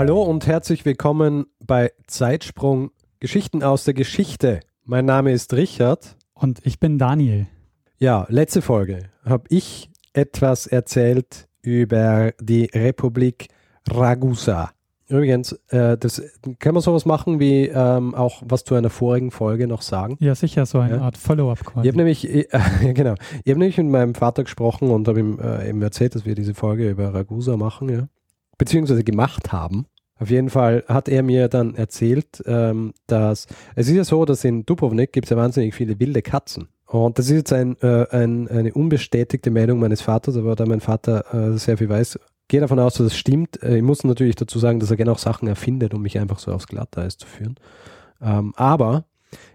Hallo und herzlich willkommen bei Zeitsprung Geschichten aus der Geschichte. Mein Name ist Richard. Und ich bin Daniel. Ja, letzte Folge habe ich etwas erzählt über die Republik Ragusa. Übrigens, äh, das, kann man sowas machen wie ähm, auch was zu einer vorigen Folge noch sagen? Ja, sicher, so eine Ja. Art Follow-up quasi. Ich habe nämlich, äh, genau, ich habe nämlich mit meinem Vater gesprochen und habe ihm äh, eben erzählt, dass wir diese Folge über Ragusa machen, ja. Beziehungsweise gemacht haben. Auf jeden Fall hat er mir dann erzählt, ähm, dass es ist ja so, dass in Dubrovnik gibt es ja wahnsinnig viele wilde Katzen. Und das ist jetzt ein, äh, ein, eine unbestätigte Meldung meines Vaters, aber da mein Vater äh, sehr viel weiß, gehe davon aus, dass es stimmt. Äh, ich muss natürlich dazu sagen, dass er gerne auch Sachen erfindet, um mich einfach so aufs Glatteis zu führen. Ähm, aber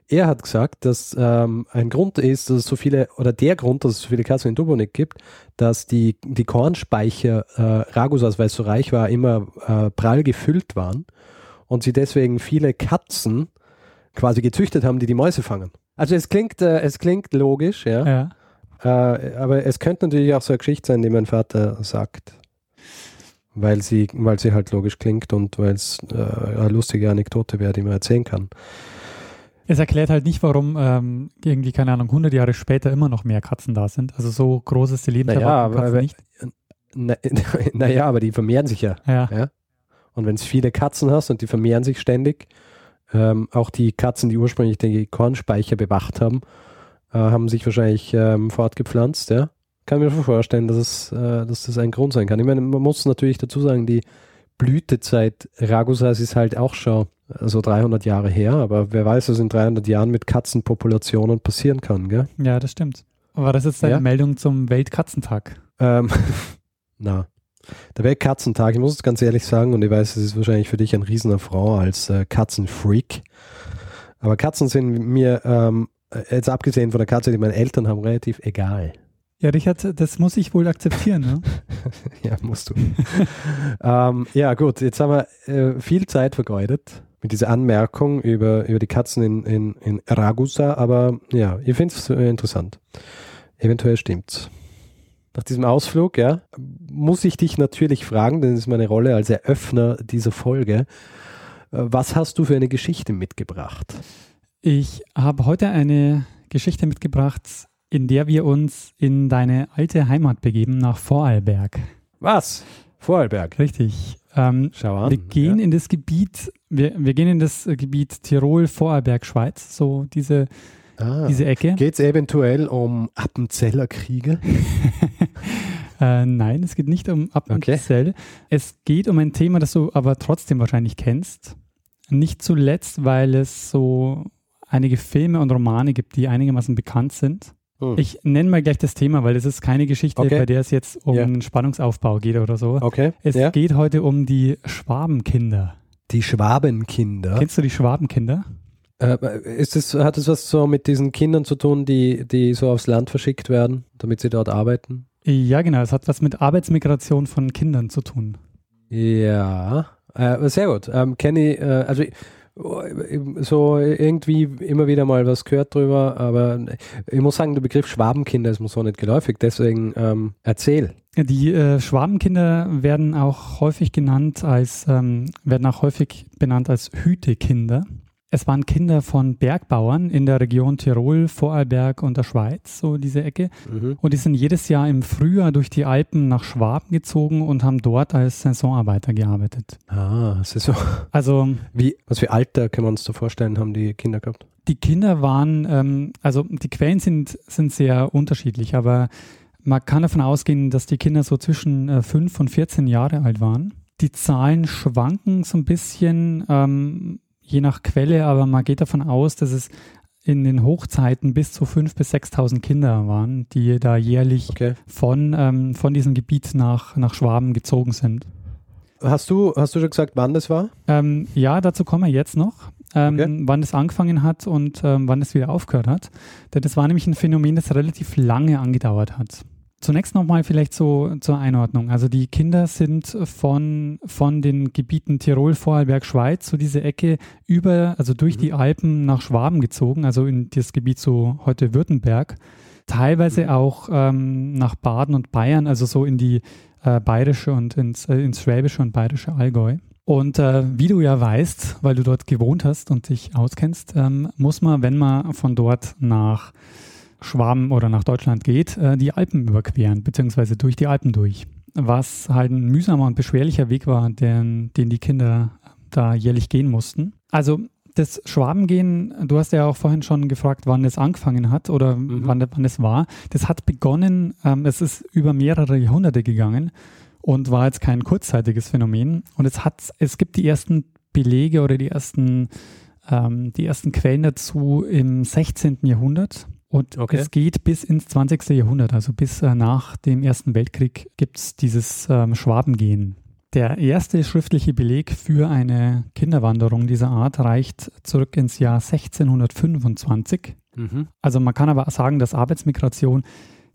er hat gesagt, dass ähm, ein Grund ist, dass es so viele, oder der Grund, dass es so viele Katzen in Dubrovnik gibt, dass die, die Kornspeicher äh, Ragusas, weil es so reich war, immer äh, prall gefüllt waren und sie deswegen viele Katzen quasi gezüchtet haben, die die Mäuse fangen. Also es klingt, äh, es klingt logisch, ja, ja. äh, aber es könnte natürlich auch so eine Geschichte sein, die mein Vater sagt. Weil sie, weil sie halt logisch klingt und weil es äh, eine lustige Anekdote wäre, die man erzählen kann. Es erklärt halt nicht, warum ähm, irgendwie, keine Ahnung, 100 Jahre später immer noch mehr Katzen da sind. Also so groß ist die Lebenserwartung Naja, aber- nicht. Na, naja, aber die vermehren sich ja. Ja. Ja. Und wenn es viele Katzen hast und die vermehren sich ständig, ähm, auch die Katzen, die ursprünglich die Kornspeicher bewacht haben, äh, haben sich wahrscheinlich ähm, fortgepflanzt, ja. Kann mir schon vorstellen, dass, es, äh, dass das ein Grund sein kann. Ich meine, man muss natürlich dazu sagen, die Blütezeit Ragusas ist halt auch schon so 300 Jahre her, aber wer weiß, was in 300 Jahren mit Katzenpopulationen passieren kann, gell? ja, das stimmt. War das jetzt deine Ja. Meldung zum Weltkatzentag? Ähm, na, der Weltkatzentag, ich muss es ganz ehrlich sagen, und ich weiß, es ist wahrscheinlich für dich ein Riesenaffront als äh, Katzenfreak. Aber Katzen sind mir, ähm, jetzt abgesehen von der Katze, die meine Eltern haben, relativ egal. Ja, Richard, das muss ich wohl akzeptieren. Ne? ja, musst du. ähm, ja, gut, jetzt haben wir äh, viel Zeit vergeudet mit dieser Anmerkung über, über die Katzen in, in, in Ragusa, aber ja, ich finde es äh, interessant. Eventuell stimmt's. Nach diesem Ausflug, ja, muss ich dich natürlich fragen, denn das ist meine Rolle als Eröffner dieser Folge. Äh, Was hast du für eine Geschichte mitgebracht? Ich habe heute eine Geschichte mitgebracht, in der wir uns in deine alte Heimat begeben, nach Vorarlberg. Was? Vorarlberg. Richtig. Ähm, Schau an. wir gehen ja. in das Gebiet, wir, wir gehen in das Gebiet Tirol, Vorarlberg, Schweiz, so diese, ah. diese Ecke. Geht es eventuell um Appenzeller Kriege? Äh, nein, es geht nicht um Appenzell. Es geht um ein Thema, das du aber trotzdem wahrscheinlich kennst. Nicht zuletzt, weil es so einige Filme und Romane gibt, die einigermaßen bekannt sind. Hm. Ich nenne mal gleich das Thema, weil es ist keine Geschichte, Okay. bei der es jetzt um Ja. einen Spannungsaufbau geht oder so. Okay. Es ja. geht heute um die Schwabenkinder. Die Schwabenkinder. Kennst du die Schwabenkinder? Äh, ist das, hat das was so mit diesen Kindern zu tun, die, die so aufs Land verschickt werden, damit sie dort arbeiten? Ja, genau. Es hat was mit Arbeitsmigration von Kindern zu tun. Ja, äh, sehr gut. Ähm, Kenne ich, äh, also ich- so irgendwie immer wieder mal was gehört drüber, aber ich muss sagen, der Begriff Schwabenkinder ist mir so nicht geläufig, deswegen ähm, erzähl. Die äh, Schwabenkinder werden auch häufig genannt als, ähm, werden auch häufig benannt als Hütekinder. Es waren Kinder von Bergbauern in der Region Tirol, Vorarlberg und der Schweiz, so diese Ecke. Mhm. Und die sind jedes Jahr im Frühjahr durch die Alpen nach Schwaben gezogen und haben dort als Saisonarbeiter gearbeitet. Ah, so. Also Wie, was für Alter können wir uns da vorstellen, haben die Kinder gehabt? die Kinder waren, ähm, also die Quellen sind, sind sehr unterschiedlich, aber man kann davon ausgehen, dass die Kinder so zwischen äh, 5 und 14 Jahre alt waren. Die Zahlen schwanken so ein bisschen, ähm, je nach Quelle, aber man geht davon aus, dass es in den Hochzeiten bis zu 5.000 bis 6.000 Kinder waren, die da jährlich Okay. von, ähm, von diesem Gebiet nach, nach Schwaben gezogen sind. hast du, hast du schon gesagt, wann das war? Ähm, ja, dazu kommen wir jetzt noch, ähm, Okay. wann das angefangen hat und ähm, wann es wieder aufgehört hat. Denn das war nämlich ein Phänomen, das relativ lange angedauert hat. Zunächst nochmal vielleicht so zur Einordnung. Also die Kinder sind von, von den Gebieten Tirol, Vorarlberg, Schweiz, so diese Ecke über, also durch Mhm. die Alpen nach Schwaben gezogen, also in das Gebiet so heute Württemberg. Teilweise Mhm. auch ähm, nach Baden und Bayern, also so in die äh, bayerische und ins, äh, ins schwäbische und bayerische Allgäu. Und äh, wie du ja weißt, weil du dort gewohnt hast und dich auskennst, ähm, muss man, wenn man von dort nach Schwaben oder nach Deutschland geht, äh, die Alpen überqueren, beziehungsweise durch die Alpen durch. Was halt ein mühsamer und beschwerlicher Weg war, den, den die Kinder da jährlich gehen mussten. Also das Schwabengehen, du hast ja auch vorhin schon gefragt, wann es angefangen hat oder Mhm. wann, wann es war. Das hat begonnen, ähm, es ist über mehrere Jahrhunderte gegangen und war jetzt kein kurzzeitiges Phänomen. Und es hat, es gibt die ersten Belege oder die ersten, ähm, die ersten Quellen dazu im 16. Jahrhundert. Und Okay. es geht bis ins 20. Jahrhundert, also bis äh, nach dem Ersten Weltkrieg gibt es dieses ähm, Schwabengehen. Der erste schriftliche Beleg für eine Kinderwanderung dieser Art reicht zurück ins Jahr 1625. Mhm. Also man kann aber sagen, dass Arbeitsmigration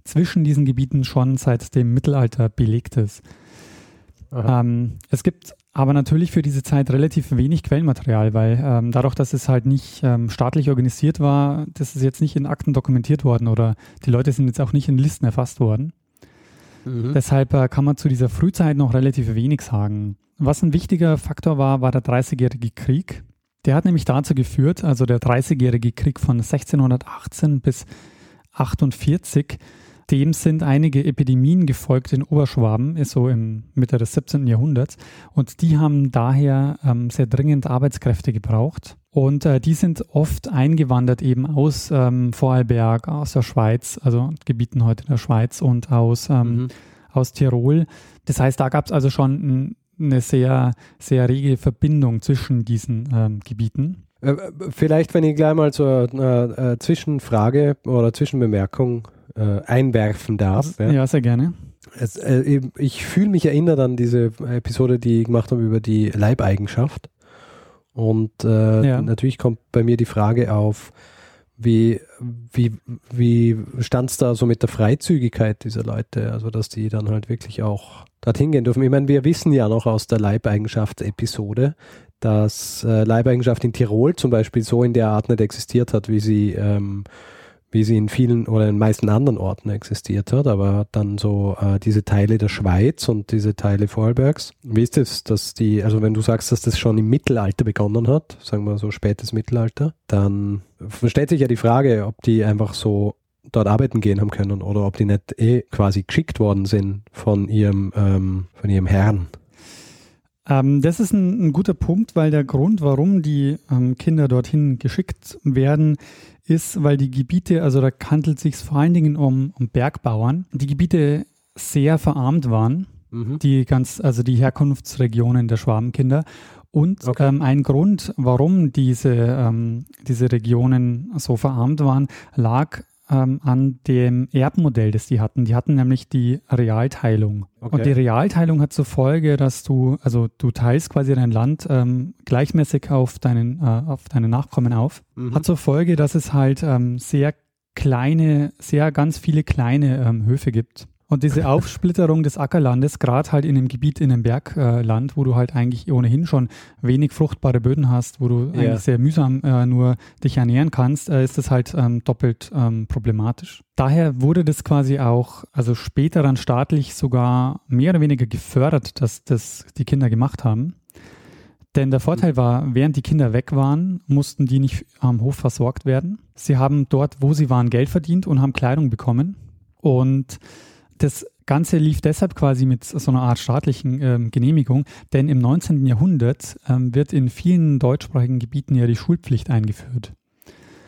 zwischen diesen Gebieten schon seit dem Mittelalter belegt ist. Ähm, es gibt aber natürlich für diese Zeit relativ wenig Quellenmaterial, weil ähm, dadurch, dass es halt nicht ähm, staatlich organisiert war, das ist jetzt nicht in Akten dokumentiert worden oder die Leute sind jetzt auch nicht in Listen erfasst worden. Mhm. Deshalb äh, kann man zu dieser Frühzeit noch relativ wenig sagen. Was ein wichtiger Faktor war, war der Dreißigjährige Krieg. Der hat nämlich dazu geführt, also der Dreißigjährige Krieg von 1618 bis 48, dem sind einige Epidemien gefolgt in Oberschwaben, ist so im Mitte des 17. Jahrhunderts. Und die haben daher ähm, sehr dringend Arbeitskräfte gebraucht. Und äh, die sind oft eingewandert eben aus ähm, Vorarlberg, aus der Schweiz, also Gebieten heute in der Schweiz und aus, ähm, Mhm. aus Tirol. Das heißt, da gab es also schon ein, eine sehr, sehr rege Verbindung zwischen diesen ähm, Gebieten. Äh, Vielleicht, wenn ich gleich mal so eine äh, Zwischenfrage oder Zwischenbemerkung äh, einwerfen darf. ja. Ja. sehr gerne. Es, äh, ich fühle mich erinnert an diese Episode, die ich gemacht habe über die Leibeigenschaft. Und äh, Ja. natürlich kommt bei mir die Frage auf, wie, wie, wie stand es da so mit der Freizügigkeit dieser Leute? Also, dass die dann halt wirklich auch dorthin gehen dürfen. Ich meine, wir wissen ja noch aus der Leibeigenschaft-Episode, dass äh, Leibeigenschaft in Tirol zum Beispiel so in der Art nicht existiert hat, wie sie, ähm, wie sie in vielen oder in meisten anderen Orten existiert hat, aber dann so äh, diese Teile der Schweiz und diese Teile Vorarlbergs. Wie ist es, dass die, also wenn du sagst, dass das schon im Mittelalter begonnen hat, sagen wir so spätes Mittelalter, dann stellt sich ja die Frage, ob die einfach so dort arbeiten gehen haben können oder ob die nicht eh quasi geschickt worden sind von ihrem, ähm, von ihrem Herrn. Ähm, das ist ein, ein guter Punkt, weil der Grund, warum die ähm, Kinder dorthin geschickt werden, ist, weil die Gebiete, also da handelt es sich vor allen Dingen um, um Bergbauern, die Gebiete sehr verarmt waren, Mhm. die ganz, also die Herkunftsregionen der Schwabenkinder. Und Okay. ähm, ein Grund, warum diese, ähm, diese Regionen so verarmt waren, lag ähm, an dem Erbmodell, das die hatten. Die hatten nämlich die Realteilung. Okay. Und die Realteilung hat zur Folge, dass du, also du teilst quasi dein Land ähm, gleichmäßig auf deinen, äh, auf deine Nachkommen auf. Mhm. Hat zur Folge, dass es halt ähm, sehr kleine, sehr ganz viele kleine ähm, Höfe gibt. Und diese Aufsplitterung des Ackerlandes, gerade halt in einem Gebiet, in einem Bergland, wo du halt eigentlich ohnehin schon wenig fruchtbare Böden hast, wo du Ja. eigentlich sehr mühsam äh, nur dich ernähren kannst, äh, ist das halt ähm, doppelt ähm, problematisch. Daher wurde das quasi auch, also später dann staatlich sogar mehr oder weniger gefördert, dass das die Kinder gemacht haben. Denn der Vorteil war, während die Kinder weg waren, mussten die nicht am Hof versorgt werden. Sie haben dort, wo sie waren, Geld verdient und haben Kleidung bekommen. Und das Ganze lief deshalb quasi mit so einer Art staatlichen ähm, Genehmigung, denn im 19. Jahrhundert ähm, wird in vielen deutschsprachigen Gebieten ja die Schulpflicht eingeführt.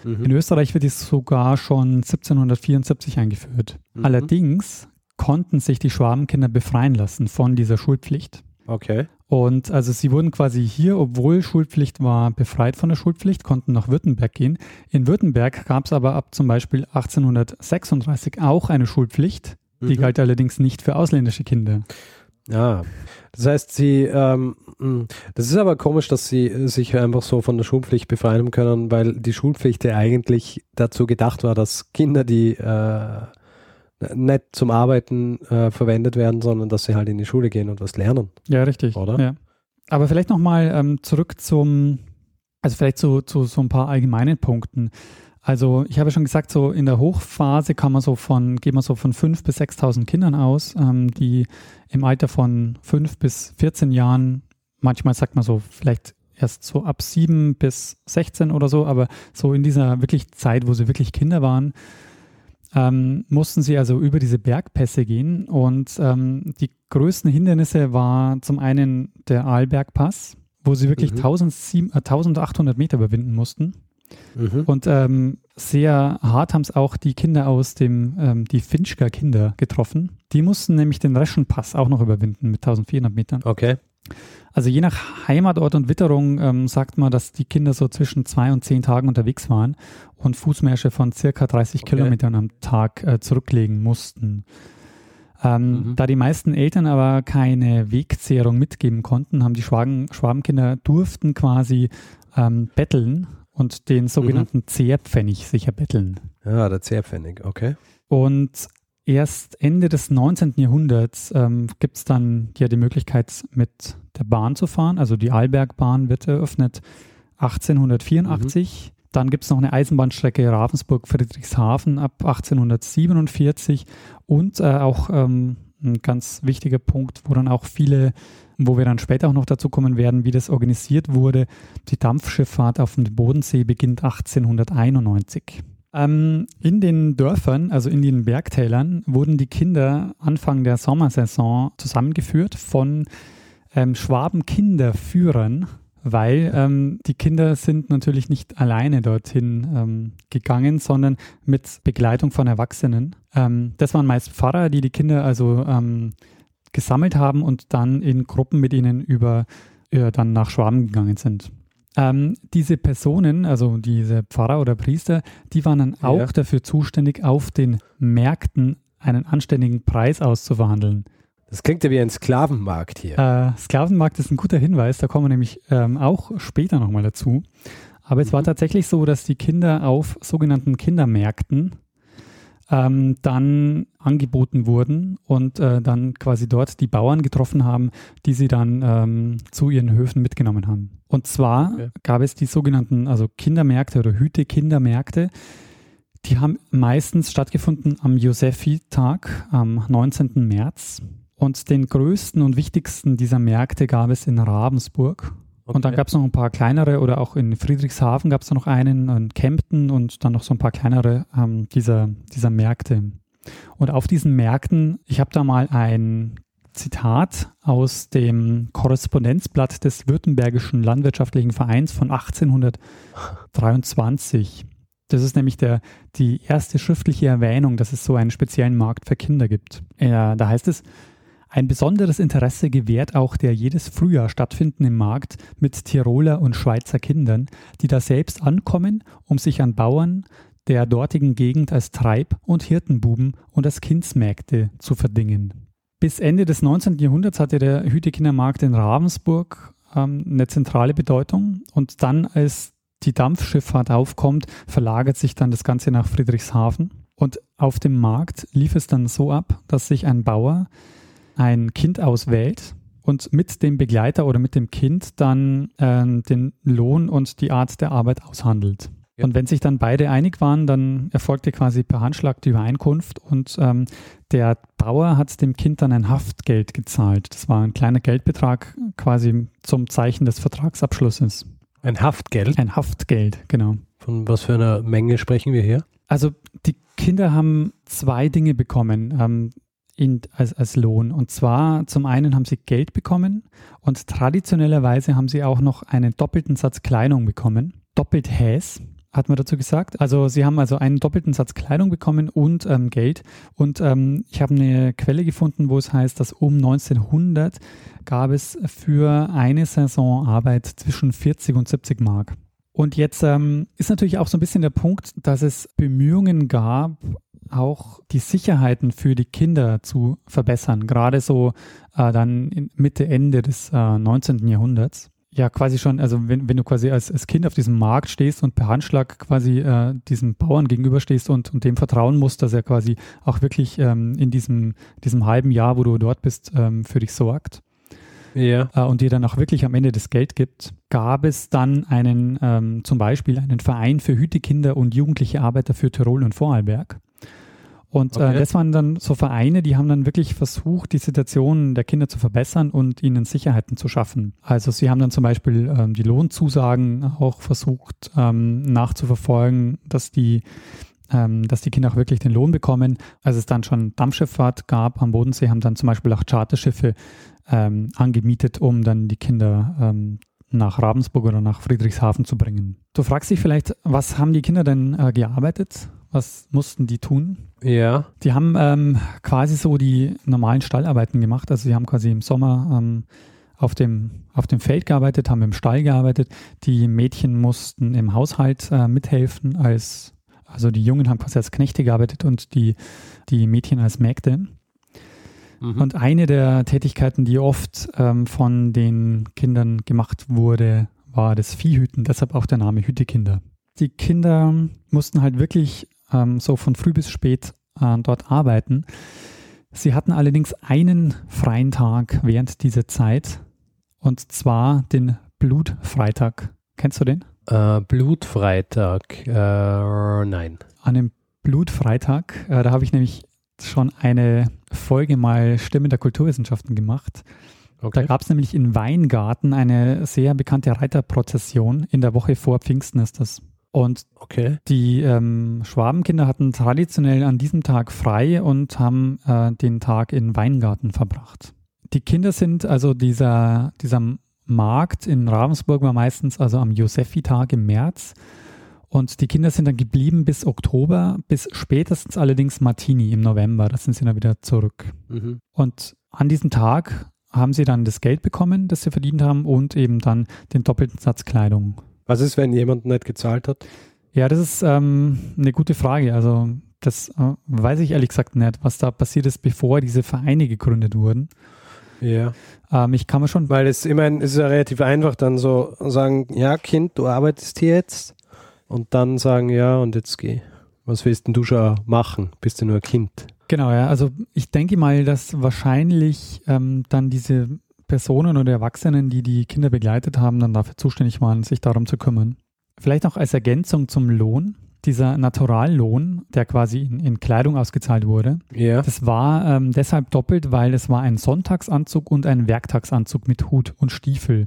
Mhm. In Österreich wird die sogar schon 1774 eingeführt. Mhm. Allerdings konnten sich die Schwabenkinder befreien lassen von dieser Schulpflicht. Okay. Und also sie wurden quasi hier, obwohl Schulpflicht war, befreit von der Schulpflicht, konnten nach Württemberg gehen. In Württemberg gab es aber ab zum Beispiel 1836 auch eine Schulpflicht. Die Mhm. galt allerdings nicht für ausländische Kinder. Ja, das heißt, sie, ähm, hm, das ist aber komisch, dass sie sich einfach so von der Schulpflicht befreien können, weil die Schulpflicht ja eigentlich dazu gedacht war, dass Kinder, die äh, nicht zum Arbeiten äh, verwendet werden, sondern dass sie halt in die Schule gehen und was lernen. Ja, richtig. Oder? Ja. Aber vielleicht nochmal ähm, zurück zum, also vielleicht zu, zu so ein paar allgemeinen Punkten. Also ich habe schon gesagt, so in der Hochphase kann man so von, geht man so von 5.000 bis 6.000 Kindern aus, ähm, die im Alter von 5 bis 14 Jahren, manchmal sagt man so vielleicht erst so ab 7 bis 16 oder so, aber so in dieser wirklich Zeit, wo sie wirklich Kinder waren, ähm, mussten sie also über diese Bergpässe gehen und ähm, die größten Hindernisse war zum einen der Arlbergpass, wo sie wirklich Mhm. 1700, äh, 1800 Meter überwinden mussten. Mhm. Und ähm, sehr hart haben es auch die Kinder aus dem, ähm, die Finchker Kinder getroffen. Die mussten nämlich den Reschenpass auch noch überwinden mit 1400 Metern. Okay. Also je nach Heimatort und Witterung ähm, sagt man, dass die Kinder so zwischen zwei und zehn Tagen unterwegs waren und Fußmärsche von circa 30 Okay. Kilometern am Tag äh, zurücklegen mussten. Ähm, Mhm. Da die meisten Eltern aber keine Wegzehrung mitgeben konnten, haben die Schwaben, Schwabenkinder durften quasi ähm, betteln und den sogenannten Zehrpfennig sich erbetteln. Ja, der Zehrpfennig, okay. Und erst Ende des 19. Jahrhunderts ähm, gibt es dann ja die Möglichkeit, mit der Bahn zu fahren. Also die Arlbergbahn wird eröffnet 1884. Dann gibt es noch eine Eisenbahnstrecke Ravensburg-Friedrichshafen ab 1847 und äh, auch ähm, ein ganz wichtiger Punkt, wo dann auch viele, wo wir dann später auch noch dazu kommen werden, wie das organisiert wurde. Die Dampfschifffahrt auf dem Bodensee beginnt 1891. Ähm, in den Dörfern, also in den Bergtälern, wurden die Kinder Anfang der Sommersaison zusammengeführt von ähm, Schwaben-Kinderführern, weil ähm, die Kinder sind natürlich nicht alleine dorthin ähm, gegangen, sondern mit Begleitung von Erwachsenen. Ähm, das waren meist Pfarrer, die die Kinder also ähm, gesammelt haben und dann in Gruppen mit ihnen über äh, dann nach Schwaben gegangen sind. Ähm, diese Personen, also diese Pfarrer oder Priester, die waren dann auch Ja. dafür zuständig, auf den Märkten einen anständigen Preis auszuverhandeln. Das klingt ja wie ein Sklavenmarkt hier. Äh, Sklavenmarkt ist ein guter Hinweis, da kommen wir nämlich ähm, auch später nochmal dazu. Aber es war Mhm. tatsächlich so, dass die Kinder auf sogenannten Kindermärkten ähm, dann angeboten wurden und äh, dann quasi dort die Bauern getroffen haben, die sie dann ähm, zu ihren Höfen mitgenommen haben. Und zwar Okay. gab es die sogenannten also Kindermärkte oder Hüte-Kindermärkte. Die haben meistens stattgefunden am Josephi-Tag am 19. März. Und den größten und wichtigsten dieser Märkte gab es in Ravensburg. Und dann Okay. gab es noch ein paar kleinere oder auch in Friedrichshafen gab es noch einen, in Kempten und dann noch so ein paar kleinere ähm, dieser, dieser Märkte. Und auf diesen Märkten, ich habe da mal ein Zitat aus dem Korrespondenzblatt des Württembergischen Landwirtschaftlichen Vereins von 1823. Das ist nämlich der, die erste schriftliche Erwähnung, dass es so einen speziellen Markt für Kinder gibt. Ja, da heißt es, ein besonderes Interesse gewährt auch der jedes Frühjahr stattfindende Markt mit Tiroler und Schweizer Kindern, die da selbst ankommen, um sich an Bauern der dortigen Gegend als Treib- und Hirtenbuben und als Kindsmägde zu verdingen. Bis Ende des 19. Jahrhunderts hatte der Hütekindermarkt in Ravensburg ähm, eine zentrale Bedeutung und dann, als die Dampfschifffahrt aufkommt, verlagert sich dann das Ganze nach Friedrichshafen. Und auf dem Markt lief es dann so ab, dass sich ein Bauer ein Kind auswählt und mit dem Begleiter oder mit dem Kind dann ähm, den Lohn und die Art der Arbeit aushandelt. Ja. Und wenn sich dann beide einig waren, dann erfolgte quasi per Handschlag die Übereinkunft und ähm, der Bauer hat dem Kind dann ein Haftgeld gezahlt. Das war ein kleiner Geldbetrag quasi zum Zeichen des Vertragsabschlusses. Ein Haftgeld. Ein Haftgeld, genau. Von was für einer Menge sprechen wir hier? Also die Kinder haben zwei Dinge bekommen ähm, in, als, als Lohn. Und zwar zum einen haben sie Geld bekommen und traditionellerweise haben sie auch noch einen doppelten Satz Kleidung bekommen. Doppelt Häs, hat man dazu gesagt. Also sie haben also einen doppelten Satz Kleidung bekommen und ähm, Geld. Und ähm, ich habe eine Quelle gefunden, wo es heißt, dass um 1900 gab es für eine Saison Arbeit zwischen 40 und 70 Mark. Und jetzt ähm, ist natürlich auch so ein bisschen der Punkt, dass es Bemühungen gab, auch die Sicherheiten für die Kinder zu verbessern, gerade so äh, dann Mitte, Ende des äh, 19. Jahrhunderts. Ja, quasi schon, also wenn, wenn du quasi als, als Kind auf diesem Markt stehst und per Handschlag quasi äh, diesem Bauern gegenüberstehst und, und dem vertrauen musst, dass er quasi auch wirklich ähm, in diesem, diesem halben Jahr, wo du dort bist, ähm, für dich sorgt ja. äh, und dir dann auch wirklich am Ende das Geld gibt, gab es dann einen, ähm, zum Beispiel einen Verein für Hütekinder und jugendliche Arbeiter für Tirol und Vorarlberg. Und äh, okay. äh, das waren dann so Vereine, die haben dann wirklich versucht, die Situation der Kinder zu verbessern und ihnen Sicherheiten zu schaffen. Also sie haben dann zum Beispiel ähm, die Lohnzusagen auch versucht ähm, nachzuverfolgen, dass die ähm, dass die Kinder auch wirklich den Lohn bekommen. Als es dann schon Dampfschifffahrt gab am Bodensee, haben dann zum Beispiel auch Charterschiffe ähm, angemietet, um dann die Kinder ähm, nach Ravensburg oder nach Friedrichshafen zu bringen. Du fragst dich vielleicht, was haben die Kinder denn äh, gearbeitet? Was mussten die tun? Ja. Die haben ähm, quasi so die normalen Stallarbeiten gemacht. Also sie haben quasi im Sommer ähm, auf, dem, auf dem Feld gearbeitet, haben im Stall gearbeitet. Die Mädchen mussten im Haushalt äh, mithelfen als, also die Jungen haben quasi als Knechte gearbeitet und die, die Mädchen als Mägde. Mhm. Und eine der Tätigkeiten, die oft ähm, von den Kindern gemacht wurde, war das Viehhüten, deshalb auch der Name Hütekinder. Die Kinder mussten halt wirklich ähm, so von früh bis spät äh, dort arbeiten. Sie hatten allerdings einen freien Tag während dieser Zeit und zwar den Blutfreitag. Kennst du den? Äh, Blutfreitag, äh, nein. An dem Blutfreitag, äh, da habe ich nämlich schon eine Folge mal Stimmen der Kulturwissenschaften gemacht. Okay. Da gab es nämlich in Weingarten eine sehr bekannte Reiterprozession. In der Woche vor Pfingsten ist das. Und okay. die ähm, Schwabenkinder hatten traditionell an diesem Tag frei und haben äh, den Tag in Weingarten verbracht. Die Kinder sind also dieser, dieser Markt in Ravensburg war meistens also am Josefi-Tag im März und die Kinder sind dann geblieben bis Oktober, bis spätestens allerdings Martini im November. Da sind sie dann wieder zurück. Mhm. Und an diesem Tag haben sie dann das Geld bekommen, das sie verdient haben und eben dann den doppelten Satz Kleidung. Was ist, wenn jemand nicht gezahlt hat? Ja, das ist ähm, eine gute Frage. Also das äh, weiß ich ehrlich gesagt nicht, was da passiert ist, bevor diese Vereine gegründet wurden. Ja. Ähm, ich kann mir schon. Weil es, es ist ja relativ einfach, dann so sagen, ja, Kind, du arbeitest hier jetzt und dann sagen, ja, und jetzt geh. Was willst denn du schon machen? Bist du nur ein Kind? Genau, ja. Also ich denke mal, dass wahrscheinlich ähm, dann diese Personen oder Erwachsenen, die die Kinder begleitet haben, dann dafür zuständig waren, sich darum zu kümmern. Vielleicht auch als Ergänzung zum Lohn dieser Naturallohn, der quasi in, in Kleidung ausgezahlt wurde, yeah. das war ähm, deshalb doppelt, weil es war ein Sonntagsanzug und ein Werktagsanzug mit Hut und Stiefel,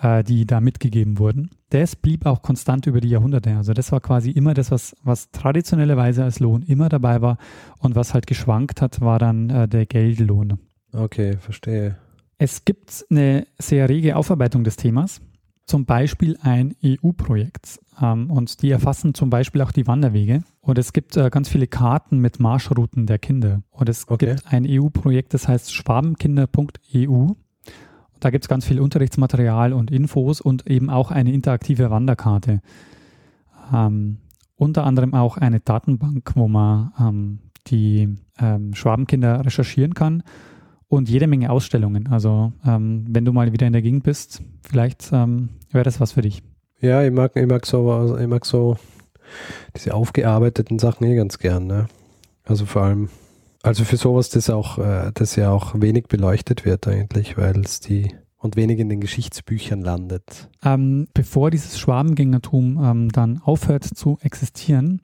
äh, die da mitgegeben wurden. Das blieb auch konstant über die Jahrhunderte. Also das war quasi immer das, was, was traditionellerweise als Lohn immer dabei war und was halt geschwankt hat, war dann äh, der Geldlohn. Okay, verstehe. Es gibt eine sehr rege Aufarbeitung des Themas zum Beispiel ein EU-Projekt ähm, und die erfassen zum Beispiel auch die Wanderwege. Und es gibt äh, ganz viele Karten mit Marschrouten der Kinder. Und es okay. gibt ein EU-Projekt, das heißt schwabenkinder.eu. Da gibt es ganz viel Unterrichtsmaterial und Infos und eben auch eine interaktive Wanderkarte. Ähm, unter anderem auch eine Datenbank, wo man ähm, die ähm, Schwabenkinder recherchieren kann und jede Menge Ausstellungen. Also ähm, wenn du mal wieder in der Gegend bist, vielleicht ähm, wäre das was für dich. Ja, ich mag, ich mag so, also ich mag so diese aufgearbeiteten Sachen eh ganz gern. Ne? Also vor allem, also für sowas, das auch, äh, das ja auch wenig beleuchtet wird eigentlich, weil es die und wenig in den Geschichtsbüchern landet. Ähm, bevor dieses Schwabengängertum ähm, dann aufhört zu existieren,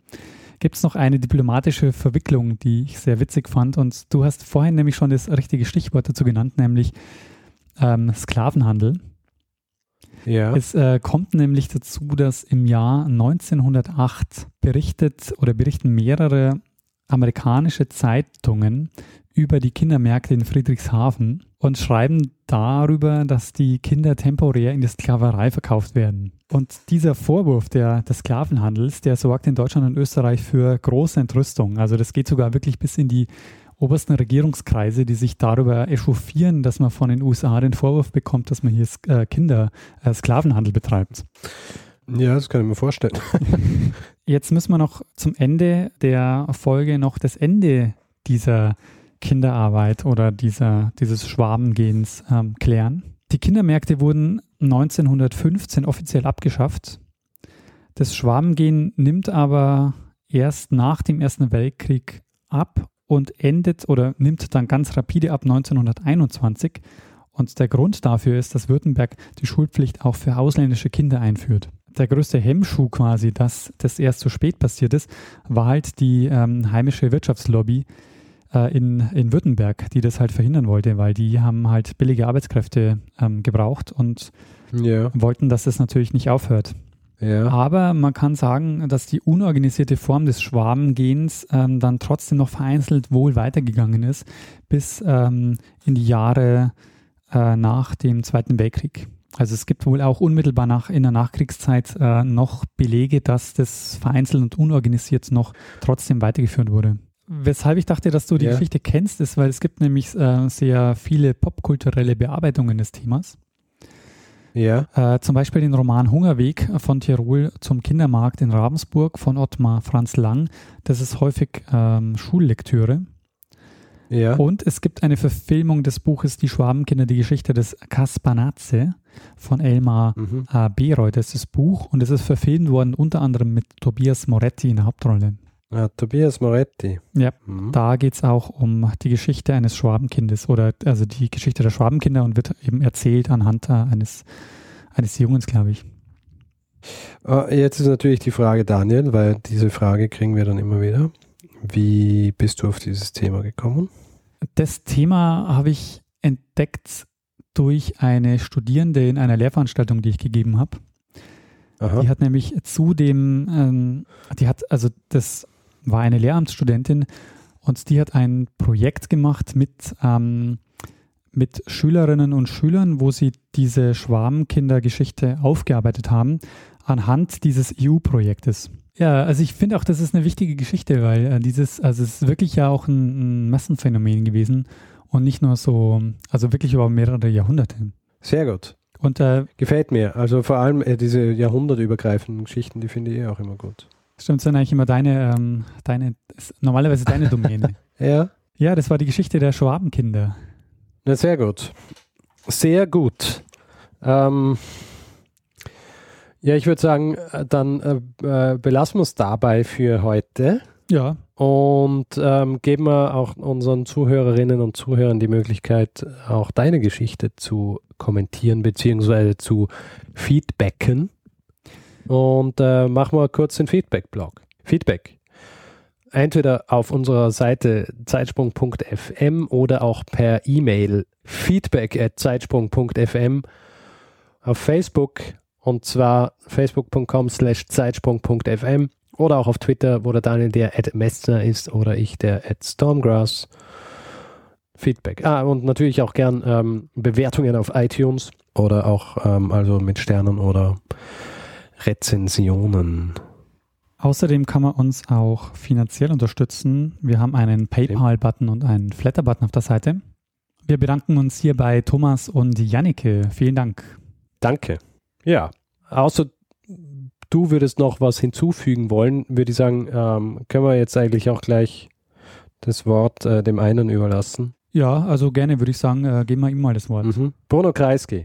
gibt es noch eine diplomatische Verwicklung, die ich sehr witzig fand. Und du hast vorhin nämlich schon das richtige Stichwort dazu genannt, nämlich ähm, Sklavenhandel. Ja. Es äh, kommt nämlich dazu, dass im Jahr 1908 berichtet oder berichten mehrere amerikanische Zeitungen über die Kindermärkte in Friedrichshafen und schreiben darüber, dass die Kinder temporär in die Sklaverei verkauft werden. Und dieser Vorwurf der, des Sklavenhandels, der sorgt in Deutschland und Österreich für große Entrüstung. Also das geht sogar wirklich bis in die obersten Regierungskreise, die sich darüber echauffieren, dass man von den USA den Vorwurf bekommt, dass man hier äh, Kinder äh, Sklavenhandel betreibt. Ja, das kann ich mir vorstellen. Jetzt müssen wir noch zum Ende der Folge noch das Ende dieser Kinderarbeit oder dieser, dieses Schwabengens ähm, klären. Die Kindermärkte wurden 1915 offiziell abgeschafft. Das Schwabengehen nimmt aber erst nach dem Ersten Weltkrieg ab und endet oder nimmt dann ganz rapide ab 1921. Und der Grund dafür ist, dass Württemberg die Schulpflicht auch für ausländische Kinder einführt. Der größte Hemmschuh quasi, dass das erst so spät passiert ist, war halt die ähm, heimische Wirtschaftslobby in, in Württemberg, die das halt verhindern wollte, weil die haben halt billige Arbeitskräfte ähm, gebraucht und Ja. wollten, dass das natürlich nicht aufhört. Ja. Aber man kann sagen, dass die unorganisierte Form des Schwabengehens ähm, dann trotzdem noch vereinzelt wohl weitergegangen ist, bis ähm, in die Jahre äh, nach dem Zweiten Weltkrieg. Also es gibt wohl auch unmittelbar nach, in der Nachkriegszeit äh, noch Belege, dass das vereinzelt und unorganisiert noch trotzdem weitergeführt wurde. Weshalb ich dachte, dass du die Ja. Geschichte kennst, ist, weil es gibt nämlich äh, sehr viele popkulturelle Bearbeitungen des Themas. Ja. Äh, zum Beispiel den Roman Hungerweg von Tirol zum Kindermarkt in Ravensburg von Ottmar Franz Lang. Das ist häufig ähm, Schullektüre. Ja. Und es gibt eine Verfilmung des Buches Die Schwabenkinder, die Geschichte des Kaspanatze von Elmar Mhm. äh, Beroy. Das ist das Buch und es ist verfilmt worden unter anderem mit Tobias Moretti in der Hauptrolle. Ah, Tobias Moretti. Ja, Mhm. da geht es auch um die Geschichte eines Schwabenkindes oder also die Geschichte der Schwabenkinder und wird eben erzählt anhand äh, eines, eines Jungens, glaube ich. Äh, Jetzt ist natürlich die Frage, Daniel, weil diese Frage kriegen wir dann immer wieder. Wie bist du auf dieses Thema gekommen? Das Thema habe ich entdeckt durch eine Studierende in einer Lehrveranstaltung, die ich gegeben habe. Aha. Die hat nämlich zu dem, ähm, die hat, also das war eine Lehramtsstudentin und die hat ein Projekt gemacht mit, ähm, mit Schülerinnen und Schülern, wo sie diese Schwarmkindergeschichte aufgearbeitet haben anhand dieses EU-Projektes. Ja, also ich finde auch, das ist eine wichtige Geschichte, weil äh, dieses, also es ist wirklich ja auch ein, ein Massenphänomen gewesen und nicht nur so, also wirklich über mehrere Jahrhunderte. Sehr gut. Und äh, Gefällt mir. Also vor allem äh, diese jahrhundertübergreifenden Geschichten, die finde ich eh auch immer gut. Stimmt dann eigentlich immer deine, ähm, deine, normalerweise deine Domäne. Ja. ja, das war die Geschichte der Schwabenkinder. Na, sehr gut. Sehr gut. Ähm, ja, ich würde sagen, äh, dann äh, äh, belassen wir es dabei für heute Ja, und ähm, geben wir auch unseren Zuhörerinnen und Zuhörern die Möglichkeit, auch deine Geschichte zu kommentieren bzw. zu feedbacken. Und äh, machen wir kurz den Feedback-Blog. Feedback. Entweder auf unserer Seite zeitsprung.fm oder auch per E-Mail feedback at zeitsprung.fm auf Facebook und zwar facebook.com slash zeitsprung.fm oder auch auf Twitter, wo der Daniel der at Messner ist oder ich der at Stormgrass. Feedback. Ah, und natürlich auch gern ähm, Bewertungen auf iTunes oder auch ähm, also mit Sternen oder Rezensionen. außerdem kann man uns auch finanziell unterstützen. Wir haben einen PayPal-Button und einen Flatter-Button auf der Seite. Wir bedanken uns hier bei Thomas und Jannike. Vielen Dank. Danke. Ja, außer du würdest noch was hinzufügen wollen, würde ich sagen, ähm, können wir jetzt eigentlich auch gleich das Wort äh, dem einen überlassen. Ja, also gerne würde ich sagen, äh, geben wir ihm mal das Wort. Mhm. Bruno Kreisky.